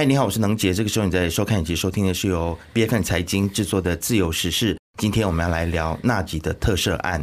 嗨，你好，我是能杰。这个时候你在收看以及收听的是由 B F N 财经制作的《自由时事》。今天我们要来聊纳吉的特赦案。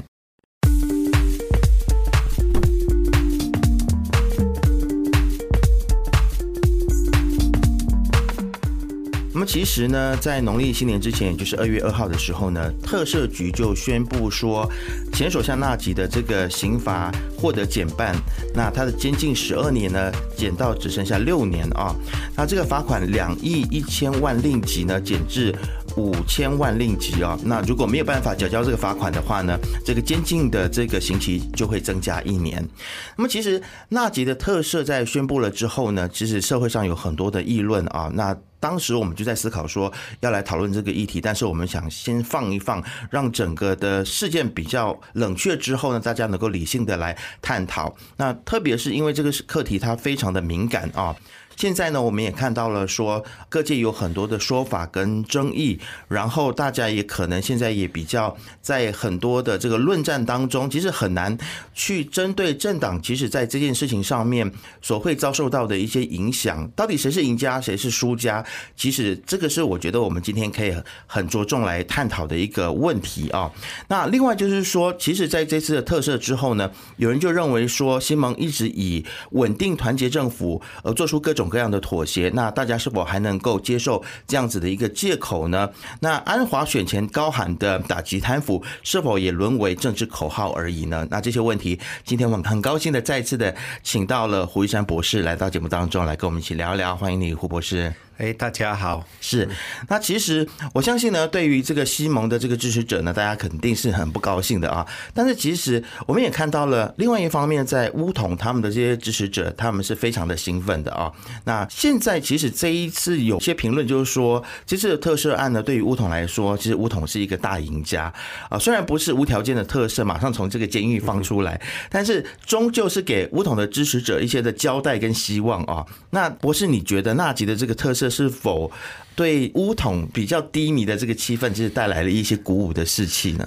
那么其实呢，在农历新年之前，也就是二月二号的时候呢，特赦局就宣布说，前首相纳吉的这个刑罚获得减半，那他的监禁十二年呢，减到只剩下六年啊。那这个罚款两亿一千万令吉呢，减至五千万令吉啊。那如果没有办法缴交这个罚款的话呢，这个监禁的这个刑期就会增加一年。那么其实纳吉的特赦在宣布了之后呢，其实社会上有很多的议论啊。那当时我们就在思考说要来讨论这个议题，但是我们想先放一放，让整个的事件比较冷却之后呢，大家能够理性的来探讨。那特别是因为这个课题它非常的敏感啊。现在呢，我们也看到了说各界有很多的说法跟争议，然后大家也可能现在也比较在很多的这个论战当中，其实很难去针对政党，其实在这件事情上面所会遭受到的一些影响，到底谁是赢家，谁是输家？其实这个是我觉得我们今天可以很着重来探讨的一个问题啊。那另外就是说，其实在这次的特赦之后呢，有人就认为说，新盟一直以稳定团结政府而做出各种。各样的妥协，那大家是否还能够接受这样子的一个借口呢？那安华选前高喊的打击贪腐，是否也沦为政治口号而已呢？那这些问题，今天我们很高兴的再次的请到了胡一山博士来到节目当中，来跟我们一起聊一聊。欢迎你，胡博士。哎，大家好。是，那其实我相信呢，对于这个西蒙的这个支持者呢，大家肯定是很不高兴的啊。但是其实我们也看到了另外一方面，在乌统他们的这些支持者，他们是非常的兴奋的啊。那现在其实这一次有些评论就是说，这次的特赦案呢，对于乌统来说，其实乌统是一个大赢家啊。虽然不是无条件的特赦，马上从这个监狱放出来，但是终究是给乌统的支持者一些的交代跟希望啊。那博士，你觉得纳吉的这个特赦？是否对乌统比较低迷的这个气氛，其实带来了一些鼓舞的士气呢？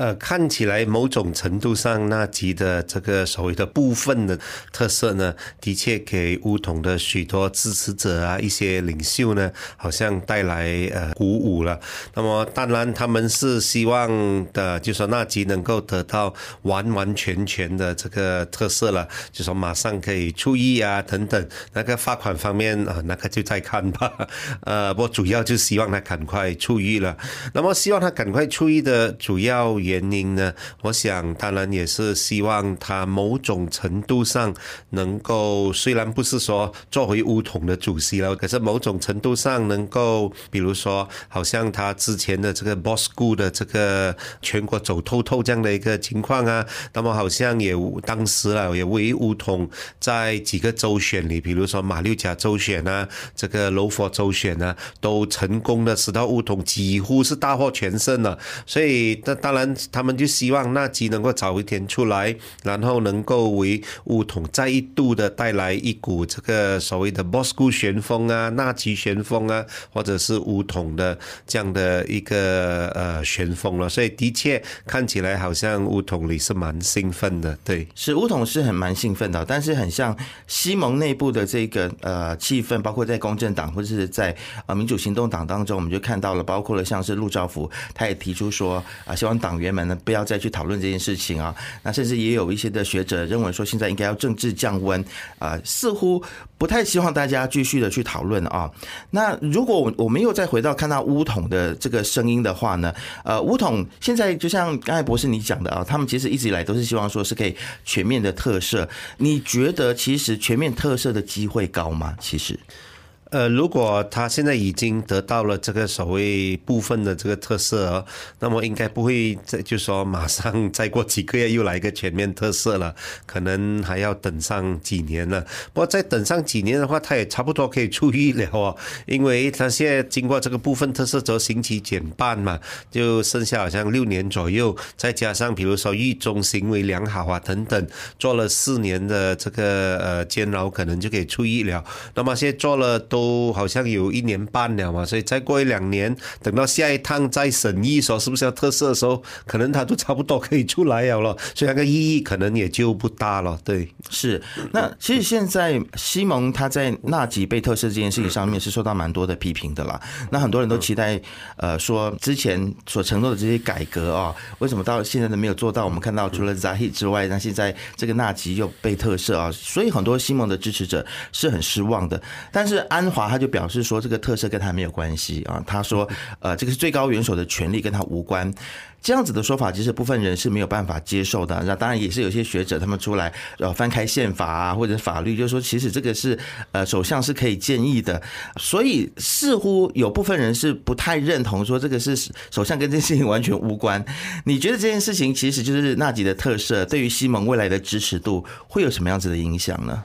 呃，看起来某种程度上，那集的这个所谓的部分的特色呢，的确给乌统的许多支持者啊，一些领袖呢，好像带来呃鼓舞了。那么，当然他们是希望的，就说那集能够得到完完全全的这个特色了，就说马上可以出狱啊等等。那个罚款方面啊，那个就再看吧。呃，我主要就希望他赶快出狱了。那么，希望他赶快出狱的主要。原因呢？我想，当然也是希望他某种程度上能够，虽然不是说作为乌统的主席了，可是某种程度上能够，比如说，好像他之前的这个 Boss School 的这个全国走透透这样的一个情况啊，那么好像也当时啊，也为乌统在几个州选里，比如说马六甲州选啊，这个柔佛州选啊，都成功的使到乌统几乎是大获全胜了。所以，那当然。他们就希望纳吉能够早一天出来，然后能够为乌统再一度的带来一股这个所谓的 Bosco 旋风啊，纳吉旋风啊，或者是乌统的这样的一个呃旋风了。所以的确看起来好像乌统里是蛮兴奋的，对，是乌统是很蛮兴奋的，但是很像西蒙内部的这个呃气氛，包括在公正党或者是在呃民主行动党当中，我们就看到了，包括了像是陆兆福，他也提出说啊，希望党。员们呢，不要再去讨论这件事情啊。那甚至也有一些的学者认为说，现在应该要政治降温啊，似乎不太希望大家继续的去讨论啊。那如果我们又再回到看到乌统的这个声音的话呢，呃，乌统现在就像刚才博士你讲的啊，他们其实一直以来都是希望说是可以全面的特赦。你觉得其实全面特赦的机会高吗？其实？呃，如果他现在已经得到了这个所谓部分的这个特色，那么应该不会再就说马上再过几个月又来一个全面特色了，可能还要等上几年了。不过再等上几年的话，他也差不多可以出狱了哦，因为他现在经过这个部分特色之后，刑期减半嘛，就剩下好像六年左右，再加上比如说狱中行为良好啊等等，做了四年的这个呃监牢，可能就可以出狱了。那么现在做了都。都好像有一年半了嘛，所以再过一两年，等到下一趟再审议说是不是要特赦的时候，可能他都差不多可以出来了了，所以那个意义可能也就不大了。对，是。那其实现在西蒙他在纳吉被特赦这件事情上面是受到蛮多的批评的啦。那很多人都期待，呃，说之前所承诺的这些改革啊，为什么到现在都没有做到？我们看到除了 Zahi 之外，那现在这个纳吉又被特赦啊，所以很多西蒙的支持者是很失望的。但是安华他就表示说，这个特赦跟他没有关系啊。他说，呃，这个是最高元首的权利跟他无关。这样子的说法，其实部分人是没有办法接受的。那当然也是有些学者他们出来呃翻开宪法啊或者法律，就说其实这个是呃首相是可以建议的。所以似乎有部分人是不太认同说这个是首相跟这件事情完全无关。你觉得这件事情其实就是纳吉的特色，对于西蒙未来的支持度会有什么样子的影响呢？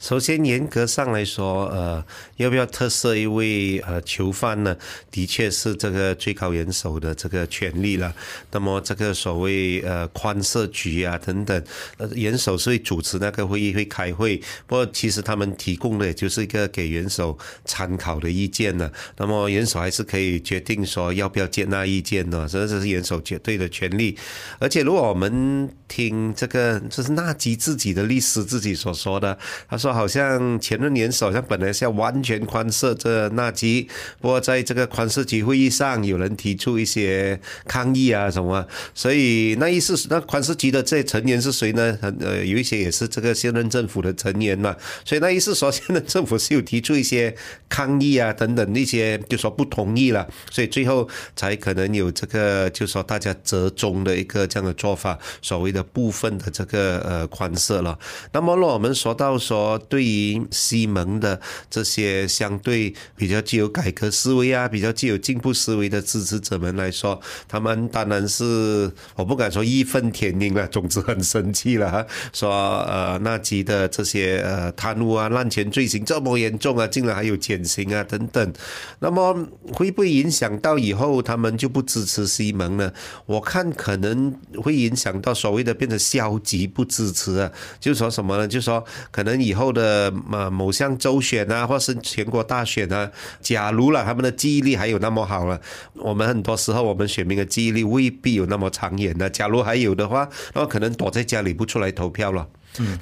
首先，严格上来说，呃，要不要特赦一位呃囚犯呢？的确是这个最高元首的这个权利了。那么，这个所谓呃宽赦局啊等等，呃，元首是会主持那个会议，会开会。不过，其实他们提供的也就是一个给元首参考的意见呢。那么，元首还是可以决定说要不要接纳意见呢？这这是元首绝对的权利。而且，如果我们听这个，这是纳吉自己的律师自己所说的，他说。好像前任元首，好像本来是要完全宽赦这纳吉，不过在这个宽赦级会议上，有人提出一些抗议啊什么，所以那意思那宽赦级的这些成员是谁呢？呃，有一些也是这个现任政府的成员嘛，所以那意思说现任政府是有提出一些抗议啊等等那些，就说不同意了，所以最后才可能有这个就说大家折中的一个这样的做法，所谓的部分的这个呃宽赦了。那么若我们说到说。对于西蒙的这些相对比较具有改革思维啊，比较具有进步思维的支持者们来说，他们当然是我不敢说义愤填膺了，总之很生气了。说呃，纳吉的这些呃贪污啊、滥权罪行这么严重啊，竟然还有减刑啊等等，那么会不会影响到以后他们就不支持西蒙呢？我看可能会影响到所谓的变成消极不支持啊，就说什么呢？就说可能以后。的呃某项州选啊，或是全国大选啊，假如了他们的记忆力还有那么好了，我们很多时候我们选民的记忆力未必有那么长远的。假如还有的话，那可能躲在家里不出来投票了。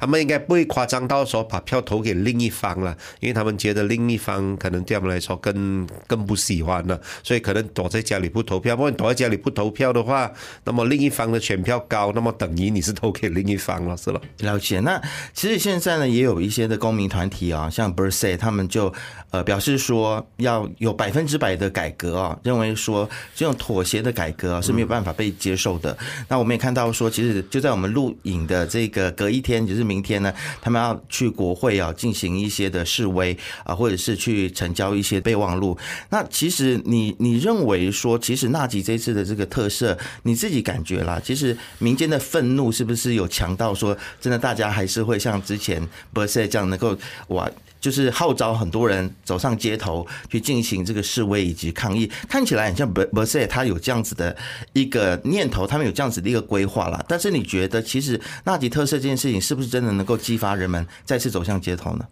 他们应该不会夸张到说把票投给另一方了，因为他们觉得另一方可能对他们来说更更不喜欢了，所以可能躲在家里不投票。不过躲在家里不投票的话，那么另一方的选票高，那么等于你是投给另一方了，是了？了解。那其实现在呢，也有一些的公民团体啊，像 b e r s e 他们就呃表示说要有百分之百的改革啊，认为说这种妥协的改革是没有办法被接受的。那我们也看到说，其实就在我们录影的这个隔一天。就是明天呢，他们要去国会啊，进行一些的示威啊，或者是去成交一些备忘录。那其实你你认为说，其实纳吉这次的这个特色，你自己感觉啦，其实民间的愤怒是不是有强到说，真的大家还是会像之前 b e r s e 这样能够哇？就是号召很多人走上街头去进行这个示威以及抗议，看起来很像 b e r s e 他有这样子的一个念头，他们有这样子的一个规划了。但是你觉得，其实纳吉特色这件事情是不是真的能够激发人们再次走向街头呢？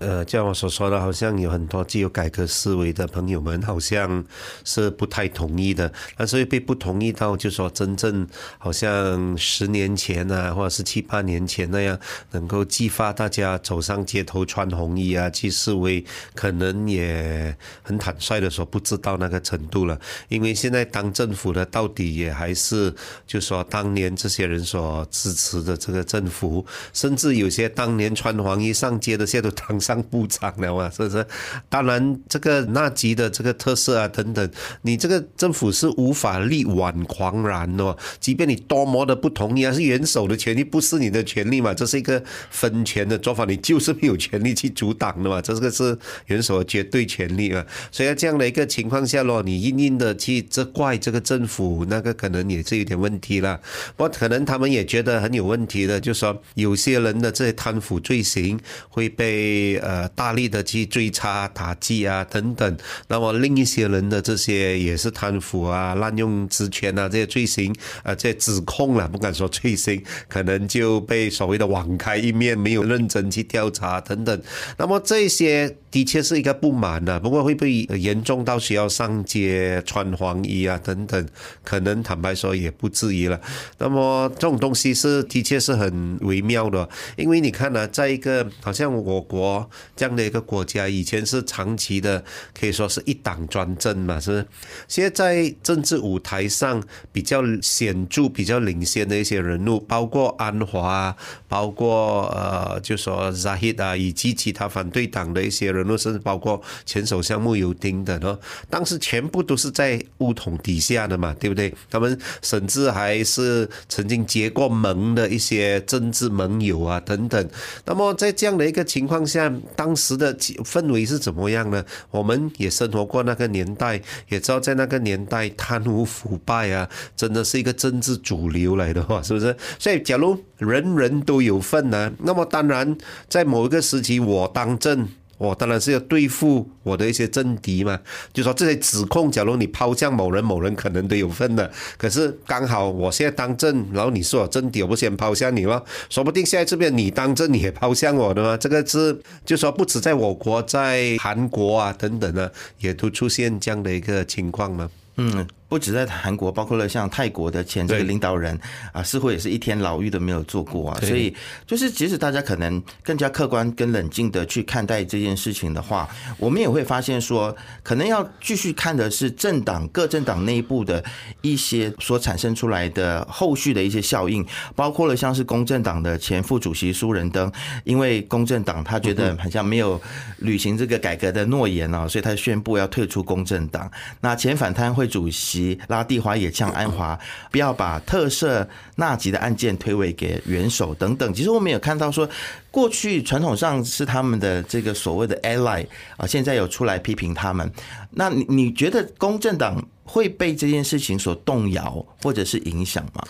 呃，像我所说的，好像有很多具有改革思维的朋友们，好像是不太同意的。但是被不同意到，就说真正好像十年前啊，或者是七八年前那样，能够激发大家走上街头穿红衣啊去示威，可能也很坦率的说，不知道那个程度了。因为现在当政府的到底也还是，就说当年这些人所支持的这个政府，甚至有些当年穿黄衣上街的，现在都当。上部长了嘛？是不是？当然，这个纳吉的这个特色啊，等等，你这个政府是无法力挽狂澜哦。即便你多么的不同意啊，是元首的权利，不是你的权利嘛？这是一个分权的做法，你就是没有权利去阻挡的嘛。这个是元首的绝对权利啊。所以在这样的一个情况下咯，你硬硬的去责怪这个政府，那个可能也是有点问题了。不过可能他们也觉得很有问题的，就说有些人的这些贪腐罪行会被。呃大力的去追查打击啊等等。那么另一些人的这些也是贪腐啊、滥用职权啊这些罪行啊，这指控了，不敢说罪行，可能就被所谓的网开一面，没有认真去调查等等。那么这些的确是一个不满啊，不过会不会严重到需要上街穿黄衣啊等等？可能坦白说也不至于了。那么这种东西是的确是很微妙的，因为你看呢，在一个好像我国这样的一个国家，以前是长期的可以说是一党专政嘛，是不是？现在在政治舞台上比较显著、比较领先的一些人物，包括安华，包括呃，就说 Zahid 啊，以及其他反对党的一些人物，甚至包括前首相穆尤丁的哦，当时全部都是在乌统底下的嘛，对不对？他们甚至还是曾经结过盟的一些政治盟友啊，等等。那么在这样的一个情况下，当时的氛围是怎么样呢？我们也生活过那个年代，也知道在那个年代贪污腐败啊，真的是一个政治主流来的话，是不是？所以，假如人人都有份呢，那么当然在某一个时期我当政。我当然是要对付我的一些政敌嘛，就说这些指控，假如你抛向某人，某人可能都有份的。可是刚好我现在当政，然后你是我政敌，我不先抛向你吗？说不定下一次变你当政，你也抛向我的吗？这个是就说不止在我国，在韩国啊等等呢，也都出现这样的一个情况吗？嗯。不止在韩国，包括了像泰国的前这个领导人啊，似乎也是一天牢狱都没有做过啊。所以，就是即使大家可能更加客观、跟冷静的去看待这件事情的话，我们也会发现说，可能要继续看的是政党各政党内部的一些所产生出来的后续的一些效应，包括了像是公正党的前副主席苏仁登，因为公正党他觉得好像没有履行这个改革的诺言啊，所以他宣布要退出公正党。那前反贪会主席。拉蒂华也向安华不要把特赦纳吉的案件推诿给元首等等。其实我们有看到说，过去传统上是他们的这个所谓的 ally 啊，现在有出来批评他们。那你你觉得公正党会被这件事情所动摇或者是影响吗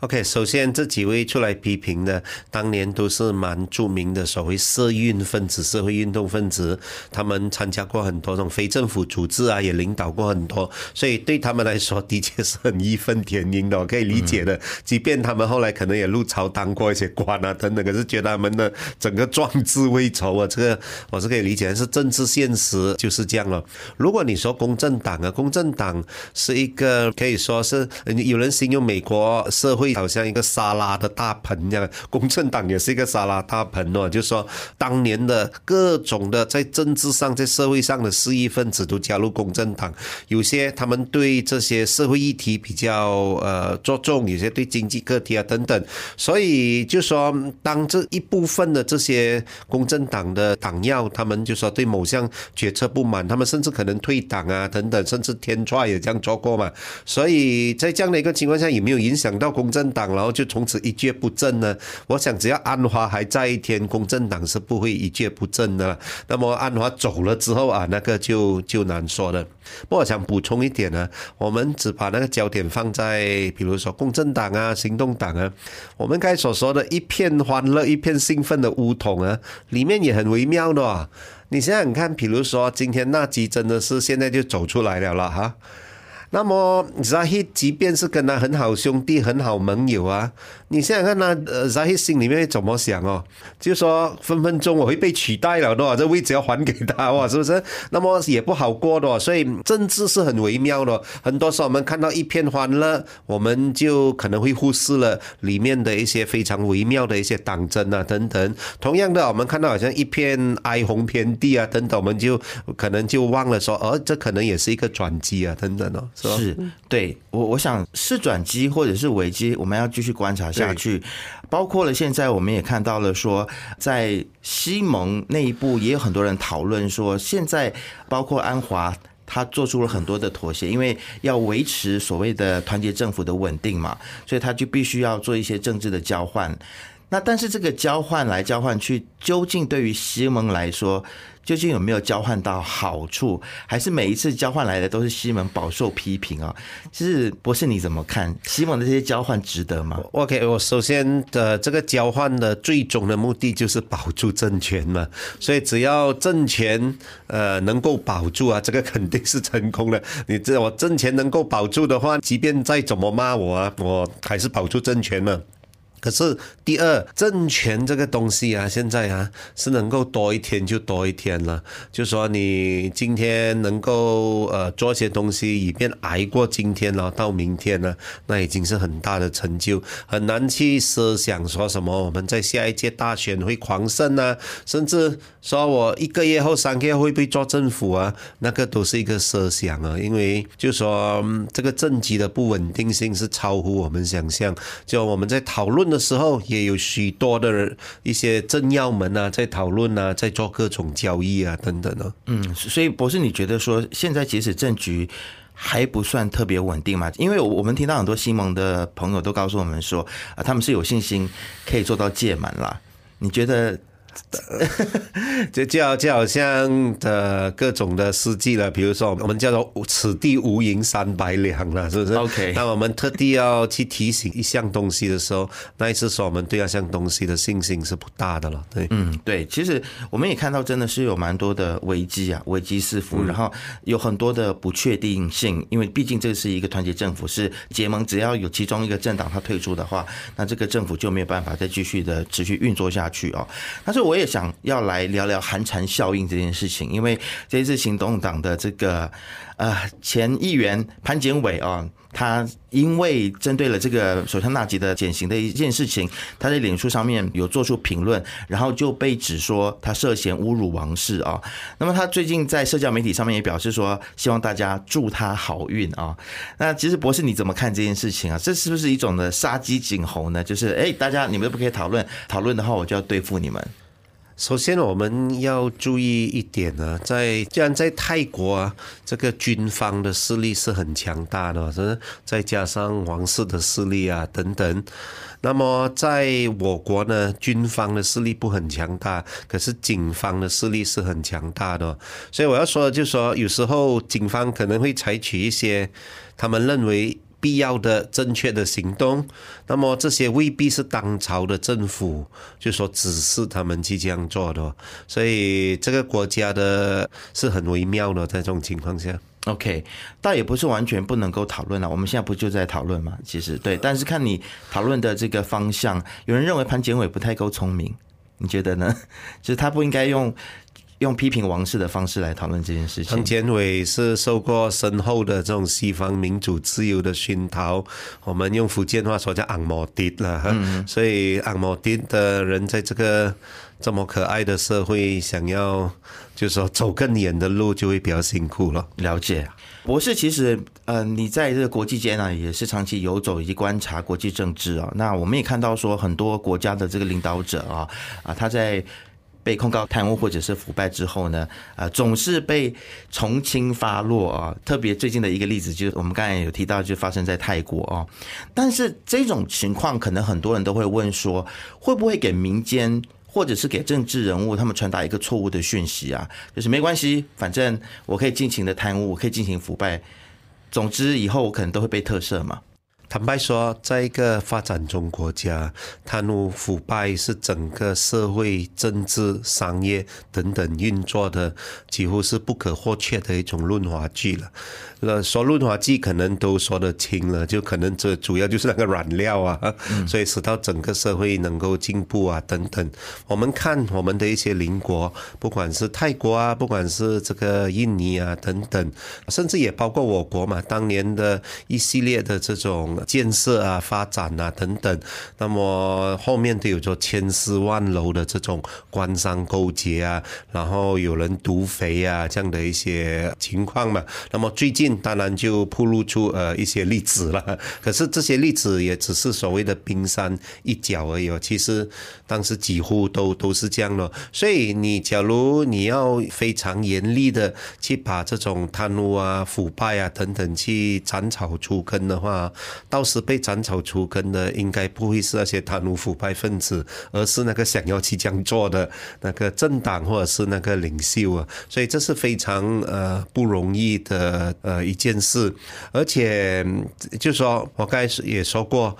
？OK，首先这几位出来批评的，当年都是蛮著名的所谓社运分子、社会运动分子，他们参加过很多种非政府组织啊，也领导过很多，所以对他们来说，的确是很义愤填膺的，我可以理解的。即便他们后来可能也入朝当过一些官啊等等，可是觉得他们的整个壮志未酬啊，这个我是可以理解，是政治现实就是这样了。如果你说公正党啊，公正党是一个可以说是有人形容美国社会。好像一个沙拉的大盆一样，公正党也是一个沙拉大盆哦。就说当年的各种的在政治上、在社会上的势力分子都加入公正党，有些他们对这些社会议题比较呃着重，有些对经济课题啊等等。所以就说，当这一部分的这些公正党的党要，他们就说对某项决策不满，他们甚至可能退党啊等等，甚至天踹也这样做过嘛。所以在这样的一个情况下，有没有影响到公？政党，然后就从此一蹶不振呢？我想，只要安华还在一天，公正党是不会一蹶不振的。那么安华走了之后啊，那个就就难说了。不过我想补充一点呢，我们只把那个焦点放在，比如说公正党啊、行动党啊，我们刚才所说的一片欢乐、一片兴奋的乌统啊，里面也很微妙的。你想想看，比如说今天纳吉真的是现在就走出来了了哈。那么 Zahid 即便是跟他很好兄弟、很好盟友啊，你想想看他呃，Zahi 心里面怎么想哦？就说分分钟我会被取代了的，这位置要还给他哇，是不是？那么也不好过的，所以政治是很微妙的。很多时候我们看到一片欢乐，我们就可能会忽视了里面的一些非常微妙的一些党争啊等等。同样的，我们看到好像一片哀鸿遍地啊等等，我们就可能就忘了说，哦，这可能也是一个转机啊等等哦。是，对我我想是转机或者是危机，我们要继续观察下去。包括了现在我们也看到了说，在西蒙内部也有很多人讨论说，现在包括安华他做出了很多的妥协，因为要维持所谓的团结政府的稳定嘛，所以他就必须要做一些政治的交换。那但是这个交换来交换去，究竟对于西蒙来说，究竟有没有交换到好处？还是每一次交换来的都是西蒙饱受批评啊？其实博士你怎么看西蒙的这些交换值得吗？OK，我首先的这个交换的最终的目的就是保住政权嘛，所以只要政权呃能够保住啊，这个肯定是成功的。你知道我政权能够保住的话，即便再怎么骂我啊，我还是保住政权了。可是第二，政权这个东西啊，现在啊是能够多一天就多一天了。就说你今天能够呃做些东西，以便挨过今天，然后到明天呢，那已经是很大的成就，很难去设想说什么我们在下一届大选会狂胜啊，甚至说我一个月后、三个月会不会做政府啊，那个都是一个设想啊，因为就说、这个政局的不稳定性是超乎我们想象。就我们在讨论的时候，也有许多的一些政要们啊，在讨论啊，在做各种交易啊等等的。嗯，所以博士，你觉得说现在即使政局还不算特别稳定嘛？因为我们听到很多西蒙的朋友都告诉我们说，啊，他们是有信心可以做到届满啦。你觉得？就就好就好像的各种的事迹了，比如说我们叫做“此地无银三百两”了，是不是 OK 那我们特地要去提醒一项东西的时候，那一次说我们对那项东西的信心是不大的了，对。嗯，对，其实我们也看到，真的是有蛮多的危机啊，危机四伏，然后有很多的不确定性，因为毕竟这是一个团结政府，是结盟，只要有其中一个政党他退出的话，那这个政府就没有办法再继续的持续运作下去哦。但是我也想要来聊聊寒蝉效应这件事情，因为这一次行动党的这个呃前议员潘检伟啊、他因为针对了这个首相纳吉的减刑的一件事情，他在脸书上面有做出评论，然后就被指说他涉嫌侮辱王室啊。那么他最近在社交媒体上面也表示说，希望大家祝他好运啊。那其实博士你怎么看这件事情啊？这是不是一种的杀鸡儆猴呢？就是哎，大家你们都不可以讨论，讨论的话我就要对付你们。首先，我们要注意一点呢，在既然在泰国啊，这个军方的势力是很强大的，是再加上王室的势力啊等等。那么在我国呢，军方的势力不很强大，可是警方的势力是很强大的。所以我要说的就是说，有时候警方可能会采取一些他们认为。必要的正确的行动，那么这些未必是当朝的政府就说指示他们去这样做的，所以这个国家的是很微妙的，在这种情况下。OK，倒也不是完全不能够讨论了。我们现在不就在讨论吗？其实对，但是看你讨论的这个方向，有人认为潘检伟不太够聪明，你觉得呢？就是他不应该用用批评王室的方式来讨论这件事情潘。检伟是受过深厚的这种西方民主自由的熏陶，我们用福建话说叫昂摩迪了哈，所以昂摩迪的人在这个这么可爱的社会，想要就是说走更远的路，就会比较辛苦了。了解，博士，其实呃，你在这个国际间呢，也是长期游走以及观察国际政治啊。那我们也看到说，很多国家的这个领导者啊啊，他在被控告贪污或者是腐败之后呢，啊，总是被从轻发落啊。特别最近的一个例子，就是我们刚才有提到，就发生在泰国啊。但是这种情况，可能很多人都会问说，会不会给民间？或者是给政治人物他们传达一个错误的讯息啊，就是没关系，反正我可以尽情的贪污，我可以进行腐败，总之以后我可能都会被特赦嘛。坦白说，在一个发展中国家，贪污腐败是整个社会、政治、商业等等运作的几乎是不可或缺的一种润滑剂了。那说润滑剂可能都说得清了，就可能这主要就是那个染料啊，所以使到整个社会能够进步啊等等。我们看我们的一些邻国，不管是泰国啊，不管是这个印尼啊等等，甚至也包括我国嘛，当年的一系列的这种建设啊、发展啊等等，那么后面都有着千丝万缕的这种官商勾结啊，然后有人毒肥啊这样的一些情况嘛。那么最近当然就曝露出呃一些例子了，可是这些例子也只是所谓的冰山一角而已。其实当时几乎都都是这样的，所以你假如你要非常严厉的去把这种贪污啊、腐败啊等等去斩草除根的话，到时被斩草除根的，应该不会是那些贪污腐败分子，而是那个想要去这样做的那个政党或者是那个领袖啊。所以这是非常呃不容易的呃一件事，而且就说我刚才也说过。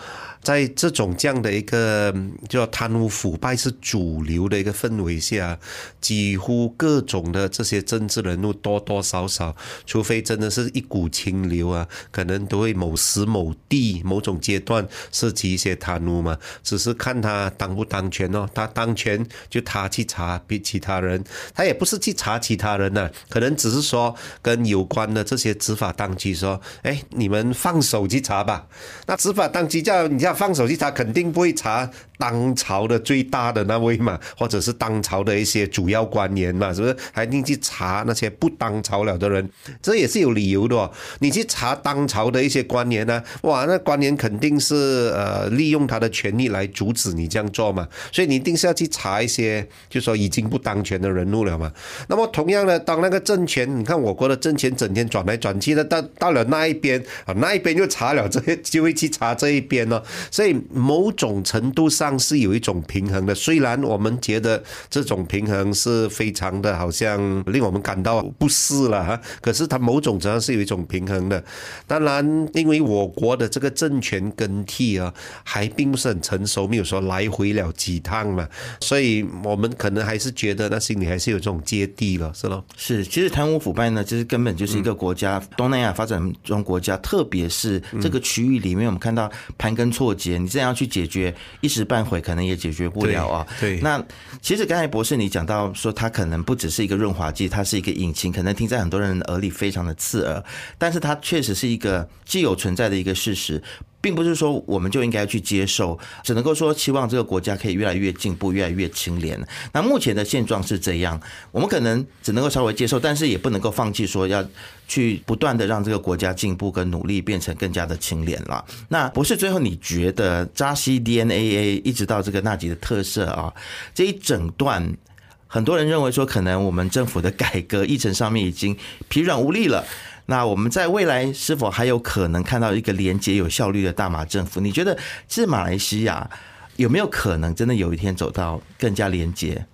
在这种这样的一个叫贪污腐败是主流的一个氛围下，几乎各种的这些政治人物多多少少，除非真的是一股清流啊，可能都会某时某地某种阶段涉及一些贪污嘛。只是看他当不当权哦，他当权就他去查比其他人，他也不是去查其他人呐，可能只是说跟有关的这些执法当局说，哎，你们放手去查吧。那执法当局叫你叫。放手机查，肯定不会查当朝的最大的那位嘛，或者是当朝的一些主要官员嘛，是不是？还一定去查那些不当朝了的人，这也是有理由的。哦。你去查当朝的一些官员呢？哇，那官员肯定是呃利用他的权利来阻止你这样做嘛，所以你一定是要去查一些，就说已经不当权的人物了嘛。那么同样的，当那个政权，你看我国的政权整天转来转去的，到到了那一边啊，那一边就查了这，就会去查这一边呢。所以某种程度上是有一种平衡的，虽然我们觉得这种平衡是非常的好像令我们感到不适了哈，可是它某种程度上是有一种平衡的。当然，因为我国的这个政权更替啊，还并不是很成熟，没有说来回了几趟嘛，所以我们可能还是觉得那心里还是有这种芥蒂了，是咯。是，其实贪污腐败呢，就是根本就是一个国家东南亚发展中国家，特别是这个区域里面，我们看到盘根错。节，你这样去解决，一时半会可能也解决不了啊。对，那其实刚才博士你讲到说，它可能不只是一个润滑剂，它是一个引擎，可能听在很多人的耳里非常的刺耳，但是它确实是一个既有存在的一个事实。并不是说我们就应该去接受，只能够说期望这个国家可以越来越进步，越来越清廉。那目前的现状是这样，我们可能只能够稍微接受，但是也不能够放弃，说要去不断的让这个国家进步跟努力，变成更加的清廉了。那不是最后你觉得扎西 DNAA 一直到这个纳吉的特色啊，这一整段，很多人认为说，可能我们政府的改革议程上面已经疲软无力了。那我们在未来是否还有可能看到一个廉洁有效率的大马政府？你觉得是马来西亚有没有可能真的有一天走到更加廉洁？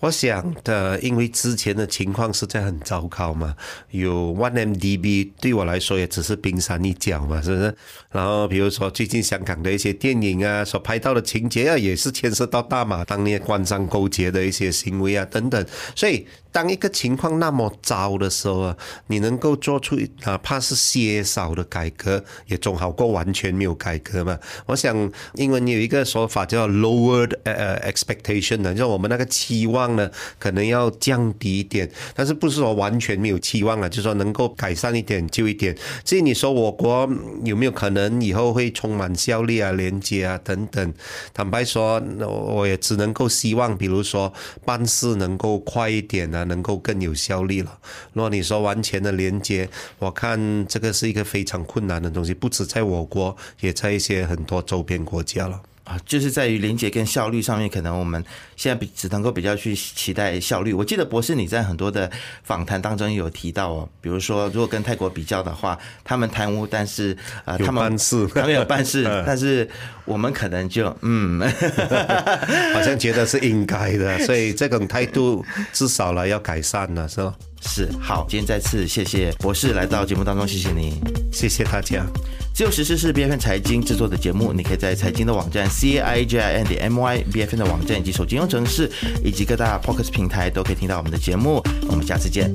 我想的，因为之前的情况实在很糟糕嘛，有 One MDB 对我来说也只是冰山一角嘛，是不是？然后比如说最近香港的一些电影啊，所拍到的情节啊，也是牵涉到大马当年官商勾结的一些行为啊等等，所以。当一个情况那么糟的时候啊，你能够做出哪怕是些少的改革，也总好过完全没有改革嘛。我想英文有一个说法叫 lowered 呃 expectation 呢，就我们那个期望呢，可能要降低一点，但是不是说完全没有期望了，就是说能够改善一点就一点。至于你说我国有没有可能以后会充满效率啊、连接啊等等，坦白说，我也只能够希望，比如说办事能够快一点啊。能够更有效率了。如果你说完全的连接，我看这个是一个非常困难的东西，不止在我国，也在一些很多周边国家了。啊，就是在于连接跟效率上面，可能我们现在比只能够比较去期待效率。我记得博士你在很多的访谈当中有提到哦，比如说如果跟泰国比较的话，他们贪污，但是啊，他们办事，他们有办事，但是我们可能就嗯，好像觉得是应该的，所以这种态度至少了要改善了，是吧？是好，今天再次谢谢博士来到节目当中，谢谢你，谢谢大家。自由时事是 B F N 财经制作的节目，你可以在财经的网站 C A I J I N 点 M Y B F N 的网站以及手机应用程式以及各大 p o c k e t 平台都可以听到我们的节目。我们下次见。